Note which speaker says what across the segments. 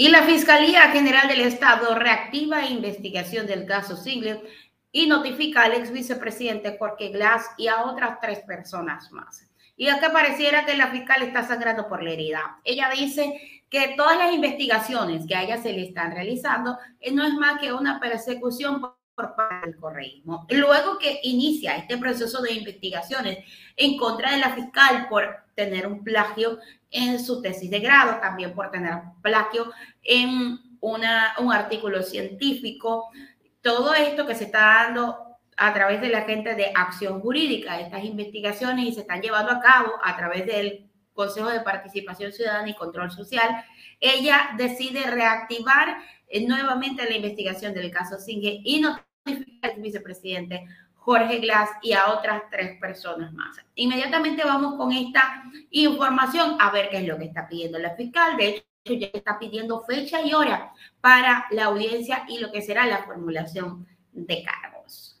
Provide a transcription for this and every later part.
Speaker 1: Y la Fiscalía General del Estado reactiva investigación del caso Ziegler y notifica al ex vicepresidente Jorge Glass y a otras tres personas más. Y es que pareciera que la fiscal está sangrando por la herida. Ella dice que todas las investigaciones que a ella se le están realizando eh, no es más que una persecución por parte del correísmo. Luego que inicia este proceso de investigaciones en contra de la fiscal por tener un plagio en su tesis de grado, también por tener plagio en una, un artículo científico, todo esto que se está dando a través de la gente de acción jurídica, estas investigaciones y se están llevando a cabo a través del Consejo de Participación Ciudadana y Control Social, ella decide reactivar eh, nuevamente la investigación del caso Singe y notificar al vicepresidente Jorge Glass y a otras tres personas más. Inmediatamente vamos con esta información a ver qué es lo que está pidiendo la fiscal. De hecho, ya está pidiendo fecha y hora para la audiencia y lo que será la formulación de cargos.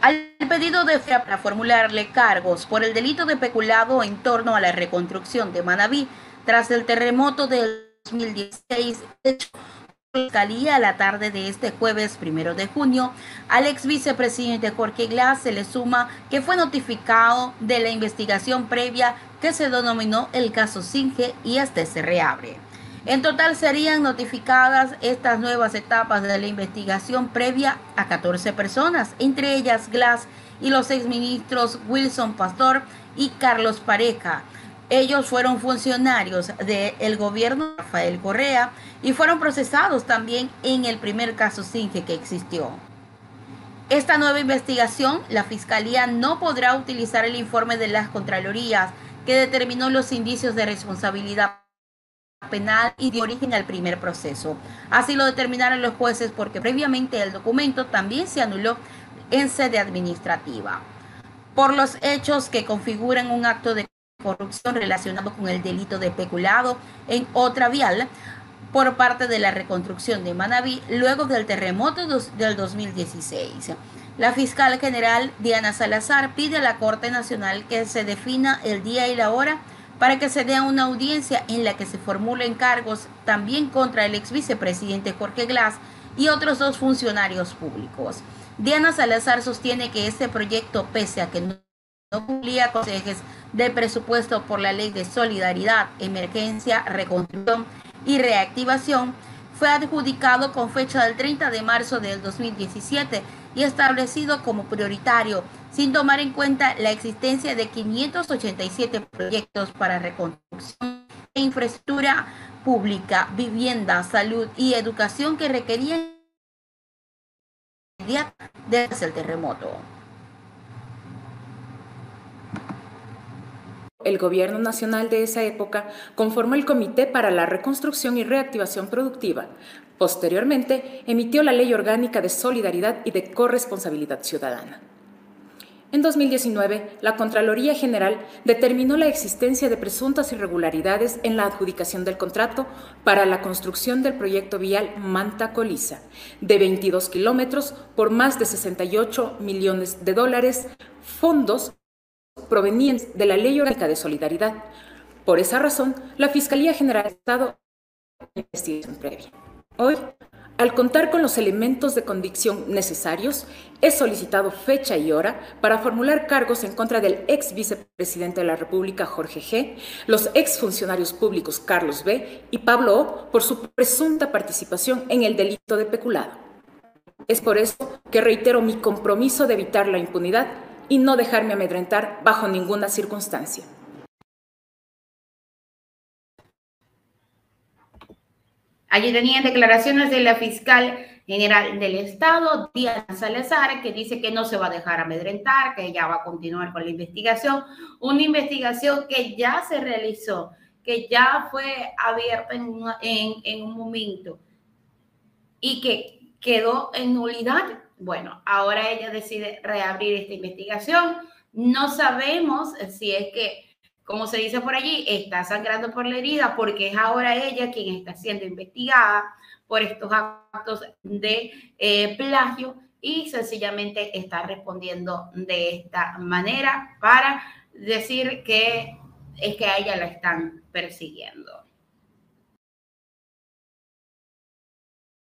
Speaker 1: Al pedido de FEA para formularle cargos por el delito de peculado en torno a la reconstrucción de Manabí tras el terremoto del 2016, Fiscalía a la tarde de este jueves primero de junio, al ex vicepresidente Jorge Glass se le suma que fue notificado de la investigación previa que se denominó el caso Singe y este se reabre. En total serían notificadas estas nuevas etapas de la investigación previa a 14 personas, entre ellas Glass y los exministros Wilson Pastor y Carlos Pareja. Ellos fueron funcionarios del gobierno de Rafael Correa y fueron procesados también en el primer caso Singe que existió. Esta nueva investigación, la Fiscalía no podrá utilizar el informe de las Contralorías que determinó los indicios de responsabilidad penal y de origen al primer proceso. Así lo determinaron los jueces porque previamente el documento también se anuló en sede administrativa. Por los hechos que configuran un acto de corrupción relacionado con el delito de peculado en otra vial por parte de la reconstrucción de Manabí luego del terremoto del 2016. La fiscal general Diana Salazar pide a la Corte Nacional que se defina el día y la hora para que se dé una audiencia en la que se formulen cargos también contra el ex vicepresidente Jorge Glass y otros dos funcionarios públicos. Diana Salazar sostiene que este proyecto, pese a que no cumplía con de presupuesto por la Ley de Solidaridad, Emergencia, Reconstrucción y Reactivación, fue adjudicado con fecha del 30 de marzo del 2017 y establecido como prioritario, sin tomar en cuenta la existencia de 587 proyectos para reconstrucción e infraestructura pública, vivienda, salud y educación que requerían desde el terremoto.
Speaker 2: El gobierno nacional de esa época conformó el Comité para la Reconstrucción y Reactivación Productiva. Posteriormente, emitió la Ley Orgánica de Solidaridad y de Corresponsabilidad Ciudadana. En 2019, la Contraloría General determinó la existencia de presuntas irregularidades en la adjudicación del contrato para la construcción del proyecto vial Manta-Coliza, de 22 kilómetros por más de 68 millones de dólares, fondos provenían de la Ley Orgánica de Solidaridad. Por esa razón, la Fiscalía General del Estado investigación previa. Hoy, al contar con los elementos de convicción necesarios, he solicitado fecha y hora para formular cargos en contra del ex vicepresidente de la República, Jorge G., los ex funcionarios públicos Carlos B. y Pablo O. por su presunta participación en el delito de peculado. Es por eso que reitero mi compromiso de evitar la impunidad y no dejarme amedrentar bajo ninguna circunstancia.
Speaker 1: Allí tenían declaraciones de la fiscal general del Estado, Diana Salazar, que dice que no se va a dejar amedrentar, que ella va a continuar con la investigación. Una investigación que ya se realizó, que ya fue abierta en, en, en un momento y que quedó en nulidad bueno, ahora ella decide reabrir esta investigación. No sabemos si es que, como se dice por allí, está sangrando por la herida porque es ahora ella quien está siendo investigada por estos actos de eh, plagio y sencillamente está respondiendo de esta manera para decir que es que a ella la están persiguiendo.